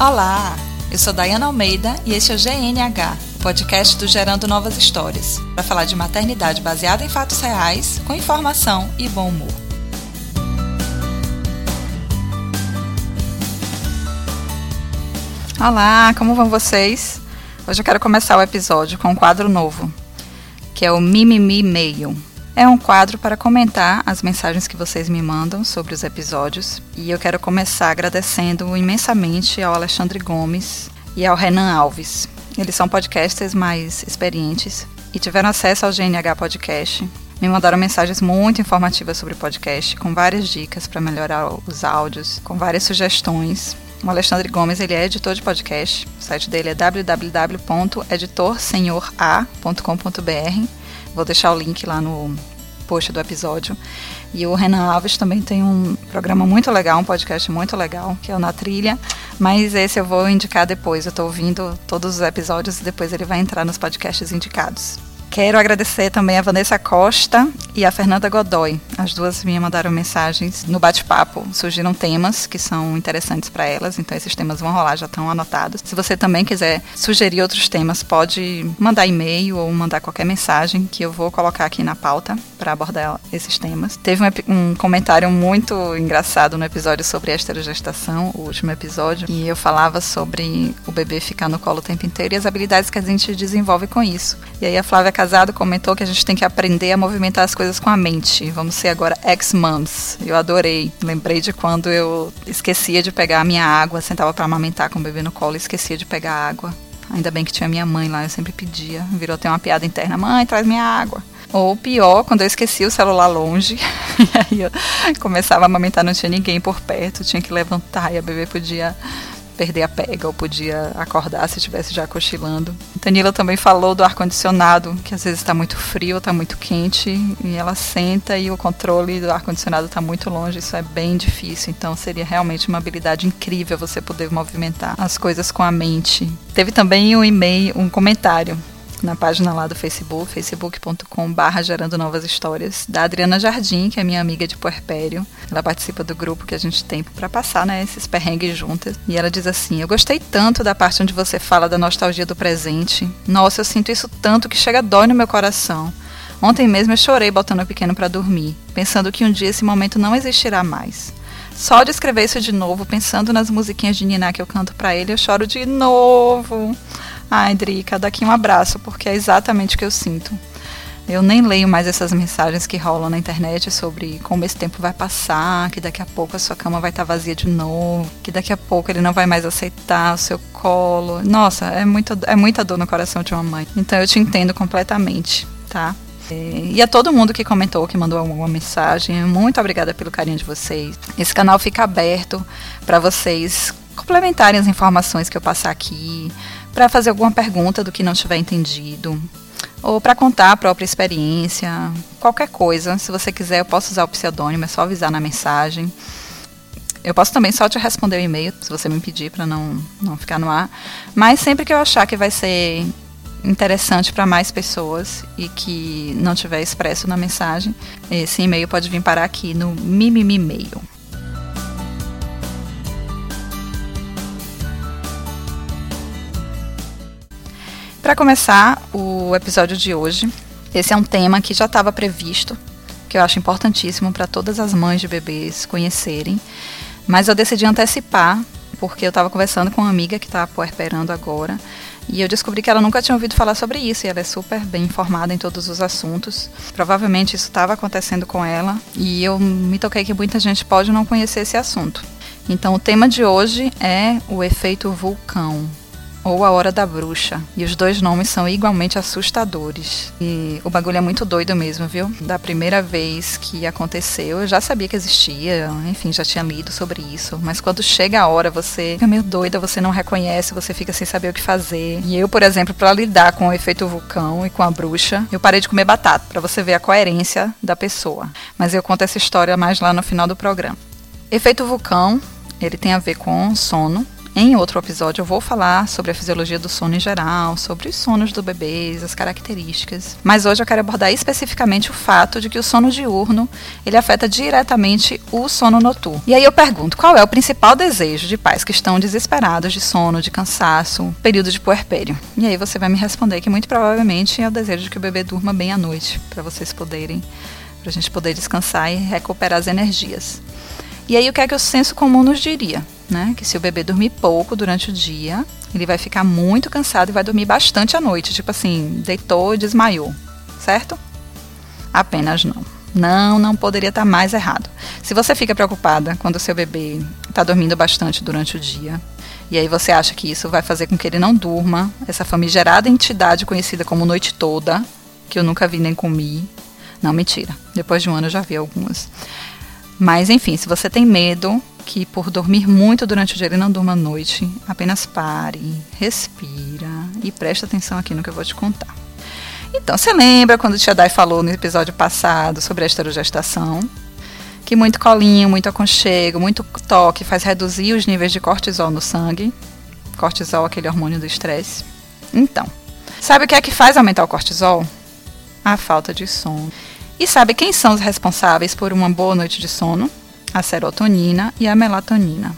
Olá, eu sou Dayana Almeida e este é o GNH, o podcast do Gerando Novas Histórias, para falar de maternidade baseada em fatos reais, com informação e bom humor. Olá, como vão vocês? Hoje eu quero começar o episódio com um quadro novo, que é o Mimimi Mail. É um quadro para comentar as mensagens que vocês me mandam sobre os episódios. E eu quero começar agradecendo imensamente ao Alexandre Gomes e ao Renan Alves. Eles são podcasters mais experientes e tiveram acesso ao GNH Podcast. Me mandaram mensagens muito informativas sobre o podcast, com várias dicas para melhorar os áudios, com várias sugestões. O Alexandre Gomes ele é editor de podcast. O site dele é www.editorsenhora.com.br Vou deixar o link lá no post do episódio. E o Renan Alves também tem um programa muito legal, um podcast muito legal, que é o Na Trilha. Mas esse eu vou indicar depois. Eu estou ouvindo todos os episódios e depois ele vai entrar nos podcasts indicados. Quero agradecer também a Vanessa Costa e a Fernanda Godoy. As duas me mandaram mensagens no bate-papo. Surgiram temas que são interessantes para elas, então esses temas vão rolar, já estão anotados. Se você também quiser sugerir outros temas, pode mandar e-mail ou mandar qualquer mensagem que eu vou colocar aqui na pauta para abordar esses temas. Teve um, um, comentário muito engraçado no episódio sobre esterogestação, o último episódio, e eu falava sobre o bebê ficar no colo o tempo inteiro e as habilidades que a gente desenvolve com isso. E aí a Flávia Casado comentou que a gente tem que aprender a movimentar as coisas com a mente. Vamos ser agora ex-moms. Eu adorei. Lembrei de quando eu esquecia de pegar a minha água, sentava para amamentar com o bebê no colo e esquecia de pegar a água. Ainda bem que tinha minha mãe lá, eu sempre pedia. Virou até uma piada interna: mãe, traz minha água. Ou pior, quando eu esqueci o celular longe, e aí eu começava a amamentar, não tinha ninguém por perto, tinha que levantar e a bebê podia perder a pega ou podia acordar se estivesse já cochilando. Danila também falou do ar-condicionado, que às vezes está muito frio, está muito quente, e ela senta e o controle do ar-condicionado está muito longe, isso é bem difícil. Então seria realmente uma habilidade incrível você poder movimentar as coisas com a mente. Teve também um e-mail, um comentário na página lá do Facebook, facebook.com.br gerando novas histórias, da Adriana Jardim, que é minha amiga de puerpério. Ela participa do grupo que a gente tem para passar né, esses perrengues juntas. E ela diz assim: Eu gostei tanto da parte onde você fala da nostalgia do presente. Nossa, eu sinto isso tanto que chega dói no meu coração. Ontem mesmo eu chorei botando o pequeno para dormir, pensando que um dia esse momento não existirá mais. Só de escrever isso de novo, pensando nas musiquinhas de Niná que eu canto para ele, eu choro de novo. Ai, Drica, daqui um abraço, porque é exatamente o que eu sinto. Eu nem leio mais essas mensagens que rolam na internet sobre como esse tempo vai passar, que daqui a pouco a sua cama vai estar tá vazia de novo, que daqui a pouco ele não vai mais aceitar o seu colo. Nossa, é, muito, é muita dor no coração de uma mãe. Então eu te entendo completamente, tá? E a todo mundo que comentou, que mandou alguma mensagem, muito obrigada pelo carinho de vocês. Esse canal fica aberto para vocês complementarem as informações que eu passar aqui, para fazer alguma pergunta do que não tiver entendido, ou para contar a própria experiência, qualquer coisa. Se você quiser, eu posso usar o pseudônimo, é só avisar na mensagem. Eu posso também só te responder o e-mail, se você me pedir, para não, não ficar no ar. Mas sempre que eu achar que vai ser interessante para mais pessoas e que não tiver expresso na mensagem, esse e-mail pode vir parar aqui no Mimimi-mail. Para começar o episódio de hoje, esse é um tema que já estava previsto, que eu acho importantíssimo para todas as mães de bebês conhecerem, mas eu decidi antecipar porque eu estava conversando com uma amiga que está puerperando agora e eu descobri que ela nunca tinha ouvido falar sobre isso e ela é super bem informada em todos os assuntos. Provavelmente isso estava acontecendo com ela e eu me toquei que muita gente pode não conhecer esse assunto. Então o tema de hoje é o efeito vulcão ou A Hora da Bruxa. E os dois nomes são igualmente assustadores. E o bagulho é muito doido mesmo, viu? Da primeira vez que aconteceu, eu já sabia que existia, enfim, já tinha lido sobre isso. Mas quando chega a hora, você fica meio doida, você não reconhece, você fica sem saber o que fazer. E eu, por exemplo, para lidar com o efeito vulcão e com a bruxa, eu parei de comer batata, para você ver a coerência da pessoa. Mas eu conto essa história mais lá no final do programa. Efeito vulcão, ele tem a ver com sono, Em outro episódio eu vou falar sobre a fisiologia do sono em geral, sobre os sonos do bebês, as características. Mas hoje eu quero abordar especificamente o fato de que o sono diurno, ele afeta diretamente o sono noturno. E aí eu pergunto, qual é o principal desejo de pais que estão desesperados de sono, de cansaço, período de puerpério? E aí você vai me responder que muito provavelmente é o desejo de que o bebê durma bem à noite, para vocês poderem, para a gente poder descansar e recuperar as energias. E aí o que é que o senso comum nos diria? Né? Que se o bebê dormir pouco durante o dia, ele vai ficar muito cansado e vai dormir bastante à noite. Tipo assim, deitou e desmaiou. Certo? Apenas não. Não, não poderia estar mais errado. Se você fica preocupada quando o seu bebê está dormindo bastante durante o dia, e aí você acha que isso vai fazer com que ele não durma, essa famigerada entidade conhecida como noite toda, que eu nunca vi nem comi. Não, mentira. Depois de um ano eu já vi algumas. Mas enfim, se você tem medo que por dormir muito durante o dia ele não durma à noite, apenas pare, respira e preste atenção aqui no que eu vou te contar. Então, você lembra quando o Tia Dai falou no episódio passado sobre a esterogestação? Que muito colinho, muito aconchego, muito toque faz reduzir os níveis de cortisol no sangue. Cortisol, aquele hormônio do estresse. Então, sabe o que é que faz aumentar o cortisol? A falta de sono. E sabe quem são os responsáveis por uma boa noite de sono? A serotonina e a melatonina.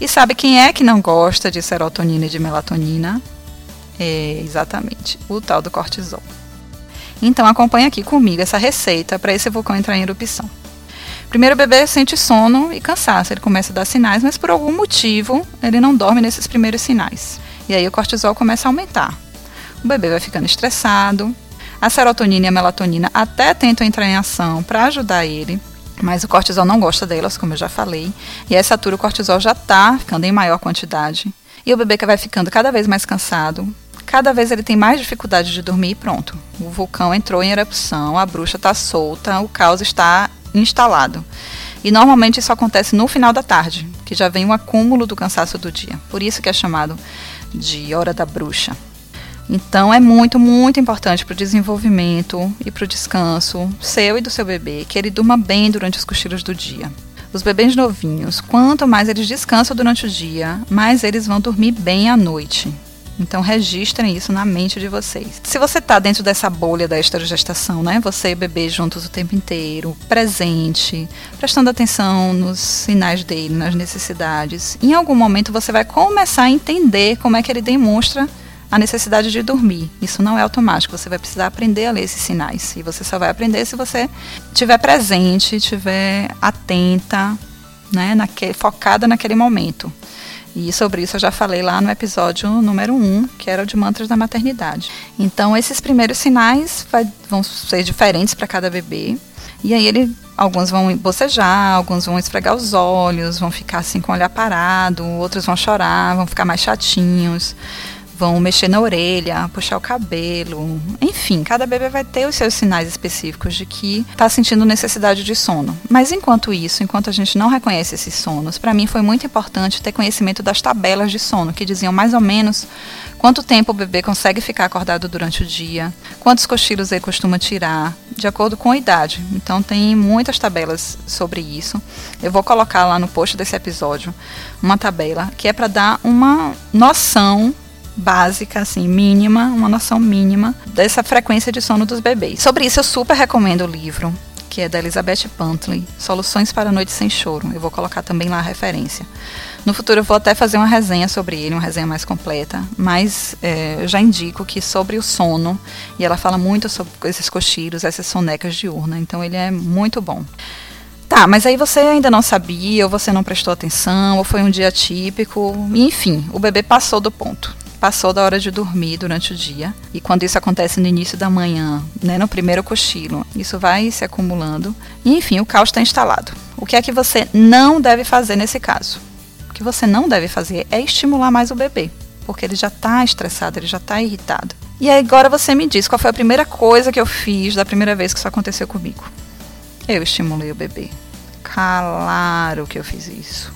E sabe quem é que não gosta de serotonina e de melatonina? É, exatamente, o tal do cortisol. Então acompanhe aqui comigo essa receita para esse vulcão entrar em erupção. Primeiro o bebê sente sono e cansaço, ele começa a dar sinais, mas por algum motivo ele não dorme nesses primeiros sinais. E aí o cortisol começa a aumentar. O bebê vai ficando estressado, a serotonina e a melatonina até tentam entrar em ação para ajudar ele, mas o cortisol não gosta delas, como eu já falei. E a essa altura o cortisol já está ficando em maior quantidade. E o bebê que vai ficando cada vez mais cansado, cada vez ele tem mais dificuldade de dormir e pronto. O vulcão entrou em erupção, a bruxa está solta, o caos está instalado. E normalmente isso acontece no final da tarde, que já vem o acúmulo do cansaço do dia. Por isso que é chamado de hora da bruxa. Então é muito, muito importante para o desenvolvimento e para o descanso seu e do seu bebê que ele durma bem durante os cochilos do dia. Os bebês novinhos, quanto mais eles descansam durante o dia, mais eles vão dormir bem à noite. Então registrem isso na mente de vocês. Se você está dentro dessa bolha da esterogestação, né? Você e o bebê juntos o tempo inteiro, presente, prestando atenção nos sinais dele, nas necessidades. Em algum momento você vai começar a entender como é que ele demonstra a necessidade de dormir. Isso não é automático, você vai precisar aprender a ler esses sinais. E você só vai aprender se você estiver presente, estiver atenta, né, naquele, focada naquele momento. E sobre isso eu já falei lá no episódio número 1, um, que era o de mantras da maternidade. Então, esses primeiros sinais vai, vão ser diferentes para cada bebê. E aí ele, alguns vão bocejar, alguns vão esfregar os olhos, vão ficar assim com o olhar parado, outros vão chorar, vão ficar mais chatinhos vão mexer na orelha, puxar o cabelo, enfim, cada bebê vai ter os seus sinais específicos de que está sentindo necessidade de sono. Mas enquanto isso, enquanto a gente não reconhece esses sonos, para mim foi muito importante ter conhecimento das tabelas de sono, que diziam mais ou menos quanto tempo o bebê consegue ficar acordado durante o dia, quantos cochilos ele costuma tirar, de acordo com a idade. Então tem muitas tabelas sobre isso. Eu vou colocar lá no post desse episódio uma tabela que é para dar uma noção básica, assim, mínima, uma noção mínima dessa frequência de sono dos bebês. Sobre isso, eu super recomendo o livro, que é da Elizabeth Pantley, Soluções para a Noite Sem Choro. Eu vou colocar também lá a referência. No futuro eu vou até fazer uma resenha sobre ele, uma resenha mais completa, mas é, eu já indico que sobre o sono, e ela fala muito sobre esses cochilos, essas sonecas diurnas, então ele é muito bom. Tá, mas aí você ainda não sabia, ou você não prestou atenção, ou foi um dia típico, enfim, o bebê passou do ponto passou da hora de dormir durante o dia. E quando isso acontece no início da manhã, né, no primeiro cochilo, isso vai se acumulando. E enfim, o caos está instalado. O que é que você não deve fazer nesse caso? O que você não deve fazer é estimular mais o bebê, porque ele já está estressado, ele já está irritado. E agora você me diz qual foi a primeira coisa que eu fiz da primeira vez que isso aconteceu comigo. Eu estimulei o bebê. Claro que eu fiz isso.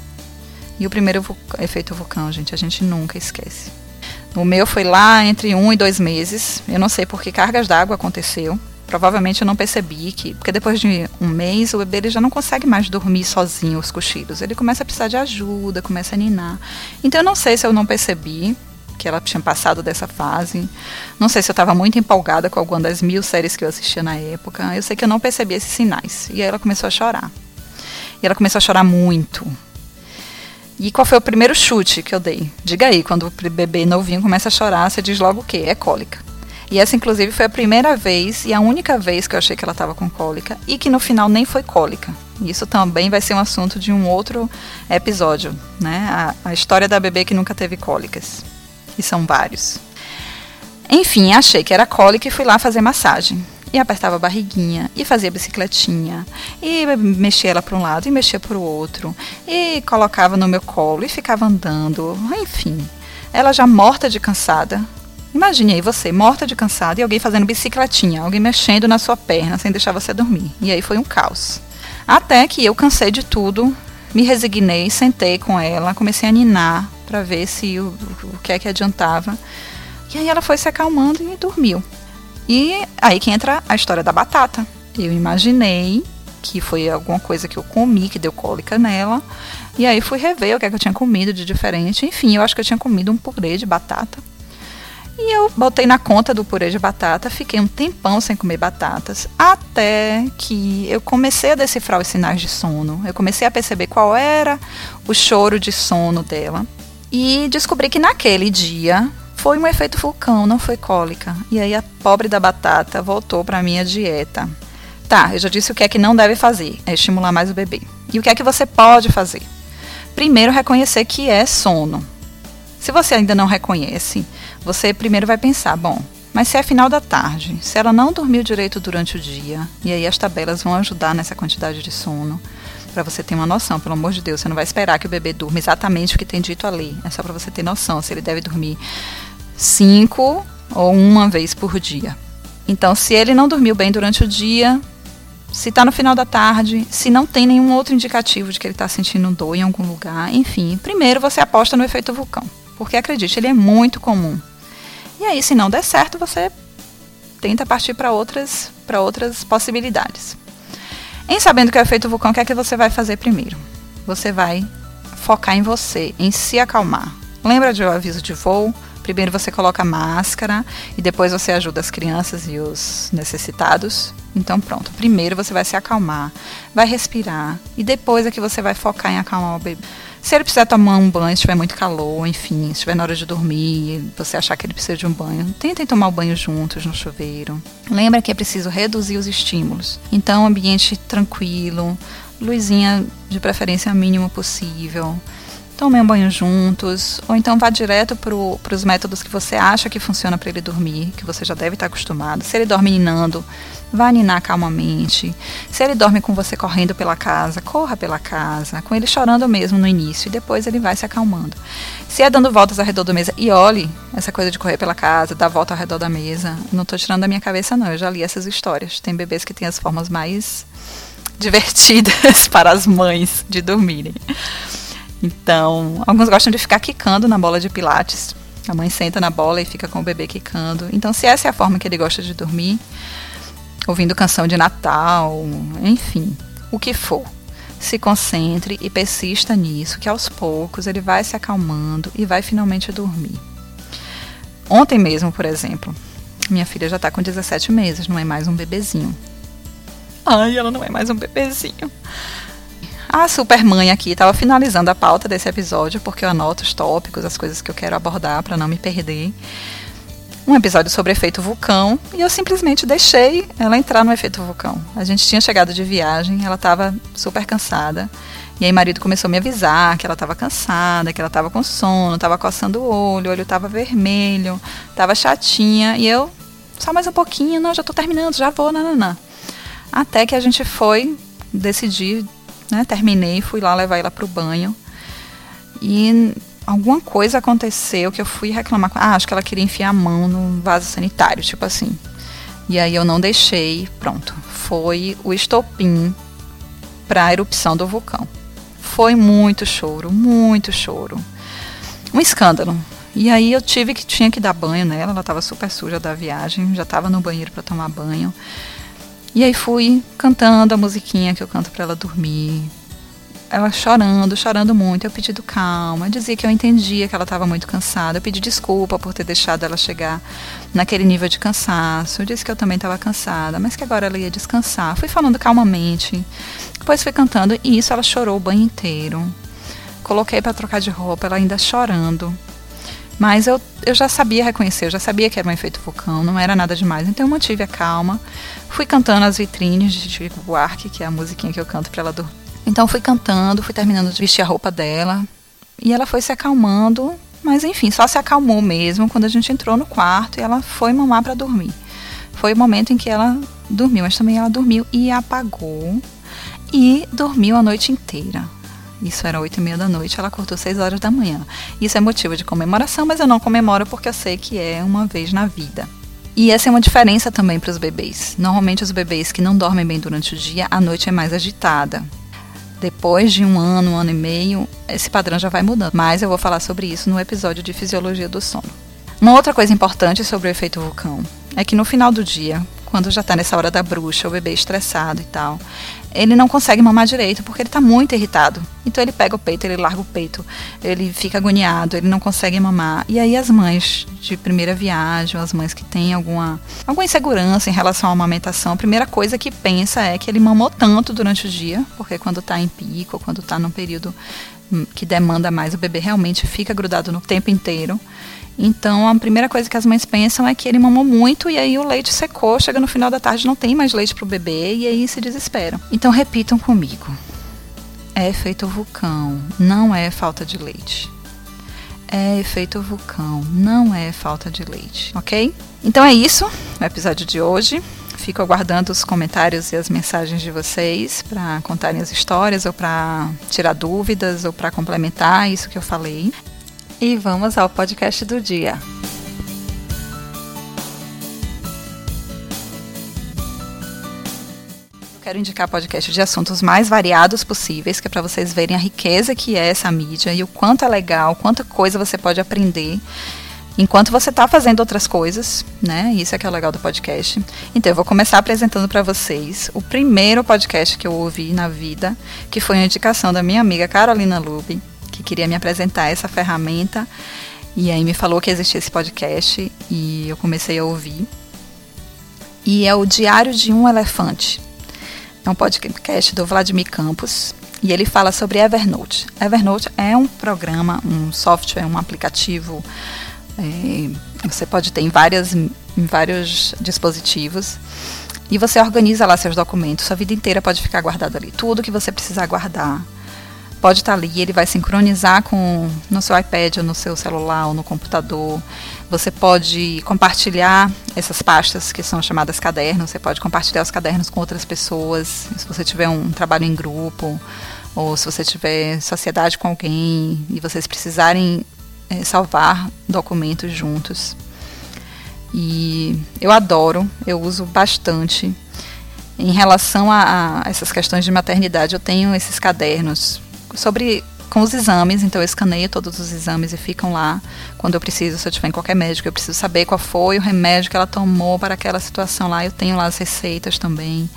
E o primeiro efeito vulcão, gente, a gente nunca esquece. O meu foi lá entre um e dois meses. Eu não sei por que cargas d'água aconteceu. Provavelmente eu não percebi que, porque depois de um mês o bebê ele já não consegue mais dormir sozinho os cochilos. Ele começa a precisar de ajuda, começa a ninar. Então eu não sei se eu não percebi que ela tinha passado dessa fase. Não sei se eu estava muito empolgada com alguma das mil séries que eu assistia na época. Eu sei que eu não percebi esses sinais. E aí ela começou a chorar. E ela começou a chorar muito. E qual foi o primeiro chute que eu dei? Diga aí, quando o bebê novinho começa a chorar, você diz logo o quê? É cólica. E essa, inclusive, foi a primeira vez e a única vez que eu achei que ela estava com cólica e que no final nem foi cólica. Isso também vai ser um assunto de um outro episódio, né? A, a história da bebê que nunca teve cólicas. E são vários. Enfim, achei que era cólica e fui lá fazer massagem. E apertava a barriguinha, e fazia bicicletinha, e mexia ela para um lado e mexia para o outro, e colocava no meu colo e ficava andando, enfim. Ela já morta de cansada, Imagine aí você, morta de cansado, e alguém fazendo bicicletinha, alguém mexendo na sua perna sem deixar você dormir. E aí foi um caos. Até que eu cansei de tudo, me resignei, sentei com ela, comecei a ninar para ver se o, o que é que adiantava. E aí ela foi se acalmando e dormiu. E aí que entra a história da batata. Eu imaginei que foi alguma coisa que eu comi que deu cólica nela. E aí fui rever o que, é que eu tinha comido de diferente. Enfim, eu acho que eu tinha comido um purê de batata e eu botei na conta do purê de batata, fiquei um tempão sem comer batatas, até que eu comecei a decifrar os sinais de sono. Eu comecei a perceber qual era o choro de sono dela. E descobri que naquele dia foi um efeito vulcão, não foi cólica. E aí a pobre da batata voltou para minha dieta. Tá, eu já disse o que é que não deve fazer, é estimular mais o bebê. E o que é que você pode fazer? Primeiro, reconhecer que é sono. Se você ainda não reconhece, você primeiro vai pensar, bom, mas se é final da tarde, se ela não dormiu direito durante o dia, e aí as tabelas vão ajudar nessa quantidade de sono, para você ter uma noção, pelo amor de Deus, você não vai esperar que o bebê durma exatamente o que tem dito ali. É só para você ter noção se ele deve dormir cinco ou uma vez por dia. Então, se ele não dormiu bem durante o dia, se está no final da tarde, se não tem nenhum outro indicativo de que ele está sentindo dor em algum lugar, enfim, primeiro você aposta no efeito vulcão, porque acredite, ele é muito comum. E aí, se não der certo, você tenta partir para outras, outras possibilidades. Em sabendo que é efeito vulcão, o que é que você vai fazer primeiro? Você vai focar em você, em se acalmar. Lembra do aviso de voo? Primeiro você coloca máscara e depois você ajuda as crianças e os necessitados. Então pronto, primeiro você vai se acalmar, vai respirar e depois é que você vai focar em acalmar o bebê. Se ele precisar tomar um banho, se tiver muito calor, enfim, se estiver na hora de dormir, você achar que ele precisa de um banho, tentem tomar o banho juntos no chuveiro. Lembra que é preciso reduzir os estímulos. Então, ambiente tranquilo, luzinha de preferência mínimo possível tomem um banho juntos, ou então vá direto para os métodos que você acha que funciona para ele dormir, que você já deve estar acostumado. Se ele dorme ninando, vá ninar calmamente. Se ele dorme com você correndo pela casa, corra pela casa, com ele chorando mesmo no início, e depois ele vai se acalmando. Se é dando voltas ao redor da mesa, e olhe essa coisa de correr pela casa, dar volta ao redor da mesa, não estou tirando da minha cabeça não, eu já li essas histórias. Tem bebês que têm as formas mais divertidas para as mães de dormirem. Então, alguns gostam de ficar quicando na bola de pilates. A mãe senta na bola e fica com o bebê quicando. Então, se essa é a forma que ele gosta de dormir, ouvindo canção de Natal, enfim, o que for. Se concentre e persista nisso, que aos poucos ele vai se acalmando e vai finalmente dormir. Ontem mesmo, por exemplo, minha filha já está com 17 meses, não é mais um bebezinho. Ai, ela não é mais um bebezinho. A Supermãe aqui estava finalizando a pauta desse episódio, porque eu anoto os tópicos, as coisas que eu quero abordar para não me perder. Um episódio sobre efeito vulcão e eu simplesmente deixei ela entrar no efeito vulcão. A gente tinha chegado de viagem, ela estava super cansada. E aí marido começou a me avisar que ela estava cansada, que ela estava com sono, estava coçando o olho, o olho estava vermelho, estava chatinha. E eu, só mais um pouquinho, não, já estou terminando, já vou, nananã. Até que a gente foi decidir né? Terminei, fui lá levar ela para o banho. E alguma coisa aconteceu que eu fui reclamar. Ah, acho que ela queria enfiar a mão no vaso sanitário, tipo assim. E aí eu não deixei, pronto. Foi o estopim para a erupção do vulcão. Foi muito choro, muito choro. Um escândalo. E aí eu tive que tinha que dar banho nela, ela estava super suja da viagem, já estava no banheiro para tomar banho. E aí fui cantando a musiquinha que eu canto para ela dormir. Ela chorando, chorando muito. Eu pedi calma. Dizia que eu entendia que ela estava muito cansada. Eu pedi desculpa por ter deixado ela chegar naquele nível de cansaço. Eu disse que eu também estava cansada, mas que agora ela ia descansar. Fui falando calmamente. Depois fui cantando e isso ela chorou o banho inteiro. Coloquei para trocar de roupa, ela ainda chorando. Mas eu, eu já sabia reconhecer, eu já sabia que era um efeito vulcão, não era nada demais. Então eu mantive a calma. Fui cantando as vitrines de Chico Buarque, que é a musiquinha que eu canto para ela dormir. Então fui cantando, fui terminando de vestir a roupa dela. E ela foi se acalmando, mas enfim, só se acalmou mesmo quando a gente entrou no quarto e ela foi mamar para dormir. Foi o momento em que ela dormiu, mas também ela dormiu e apagou e dormiu a noite inteira. Isso era oito e meia da noite, ela acordou seis horas da manhã. Isso é motivo de comemoração, mas eu não comemoro porque eu sei que é uma vez na vida. E essa é uma diferença também para os bebês. Normalmente os bebês que não dormem bem durante o dia, a noite é mais agitada. Depois de um ano, um ano e meio, esse padrão já vai mudando. Mas eu vou falar sobre isso no episódio de Fisiologia do Sono. Uma outra coisa importante sobre o efeito vulcão é que no final do dia, quando já está nessa hora da bruxa, o bebê estressado e tal, ele não consegue mamar direito porque ele está muito irritado. Então ele pega o peito, ele larga o peito, ele fica agoniado, ele não consegue mamar. E aí as mães de primeira viagem, as mães que têm alguma, alguma insegurança em relação à amamentação, a primeira coisa que pensa é que ele mamou tanto durante o dia, porque quando está em pico, quando está num período hum, que demanda mais, o bebê realmente fica grudado no tempo inteiro. Então, a primeira coisa que as mães pensam é que ele mamou muito e aí o leite secou, chega no final da tarde não tem mais leite para o bebê e aí se desesperam. Então, repitam comigo. É efeito vulcão, não é falta de leite. É efeito vulcão, não é falta de leite, ok? Então é isso, o episódio de hoje. Fico aguardando os comentários e as mensagens de vocês para contarem as histórias ou para tirar dúvidas ou para complementar isso que eu falei. E vamos ao podcast do dia. Quero indicar podcast de assuntos mais variados possíveis, que é para vocês verem a riqueza que é essa mídia e o quanto é legal, quanta coisa você pode aprender enquanto você está fazendo outras coisas, né? Isso é que é o legal do podcast. Então, eu vou começar apresentando para vocês o primeiro podcast que eu ouvi na vida, que foi uma indicação da minha amiga Carolina Lube, que queria me apresentar essa ferramenta. E aí me falou que existia esse podcast e eu comecei a ouvir. E é o Diário de um Elefante. É um podcast do Vladimir Campos e ele fala sobre Evernote. Evernote é um programa, um software, um aplicativo. É, você pode ter em, várias, em vários dispositivos e você organiza lá seus documentos. Sua vida inteira pode ficar guardado ali. Tudo que você precisar guardar pode estar ali, ele vai sincronizar com no seu iPad ou no seu celular ou no computador. Você pode compartilhar essas pastas que são chamadas cadernos, você pode compartilhar os cadernos com outras pessoas, se você tiver um trabalho em grupo ou se você tiver sociedade com alguém e vocês precisarem é, salvar documentos juntos. E eu adoro, eu uso bastante. Em relação a, a essas questões de maternidade, eu tenho esses cadernos sobre com os exames, então eu escaneio todos os exames e ficam lá quando eu preciso, se eu tiver em qualquer médico, eu preciso saber qual foi o remédio que ela tomou para aquela situação lá. Eu tenho lá as receitas também.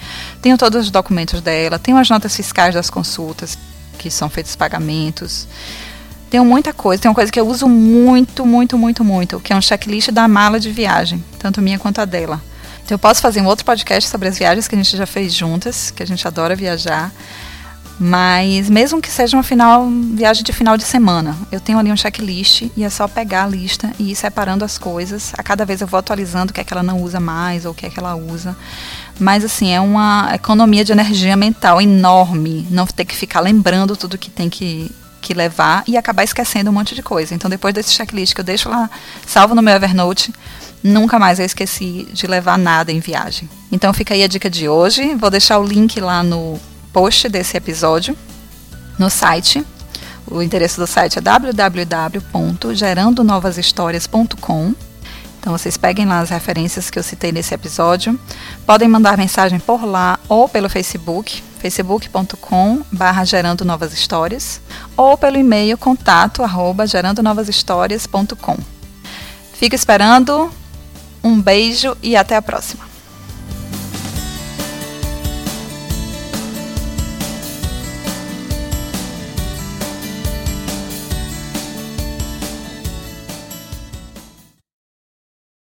Tenho todos os documentos dela, tenho as notas fiscais das consultas, que são feitos pagamentos. Tenho muita coisa, tem uma coisa que eu uso muito, muito, muito, muito, que é um checklist da mala de viagem, tanto minha quanto a dela. Então eu posso fazer um outro podcast sobre as viagens que a gente já fez juntas, que a gente adora viajar. Mas mesmo que seja uma final, viagem de final de semana, eu tenho ali um checklist e é só pegar a lista e ir separando as coisas. A cada vez eu vou atualizando o que é que ela não usa mais ou o que é que ela usa. Mas assim, é uma economia de energia mental enorme não ter que ficar lembrando tudo que tem que, que levar e acabar esquecendo um monte de coisa. Então depois desse checklist que eu deixo lá salvo no meu Evernote, nunca mais eu esqueci de levar nada em viagem. Então fica aí a dica de hoje. Vou deixar o link lá no post desse episódio no site. O endereço do site é www.gerandonovashistorias.com. Então vocês peguem lá as referências que eu citei nesse episódio. Podem mandar mensagem por lá ou pelo Facebook, facebook.com/barra gerando novas histórias, ou pelo e-mail contato arroba gerandonovashistórias.com. Fico esperando. Um beijo e até a próxima.